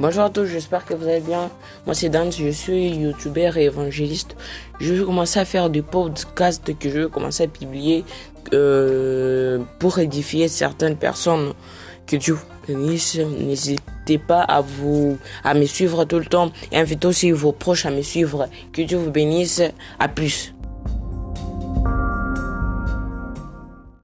Bonjour à tous, j'espère que vous allez bien. Moi c'est Dan, je suis youtubeur et évangéliste. Je vais commencer à faire des podcasts que je vais commencer à publier euh, pour édifier certaines personnes. Que Dieu bénisse. N'hésitez pas à vous à me suivre tout le temps et invitez aussi vos proches à me suivre. Que Dieu vous bénisse. À plus.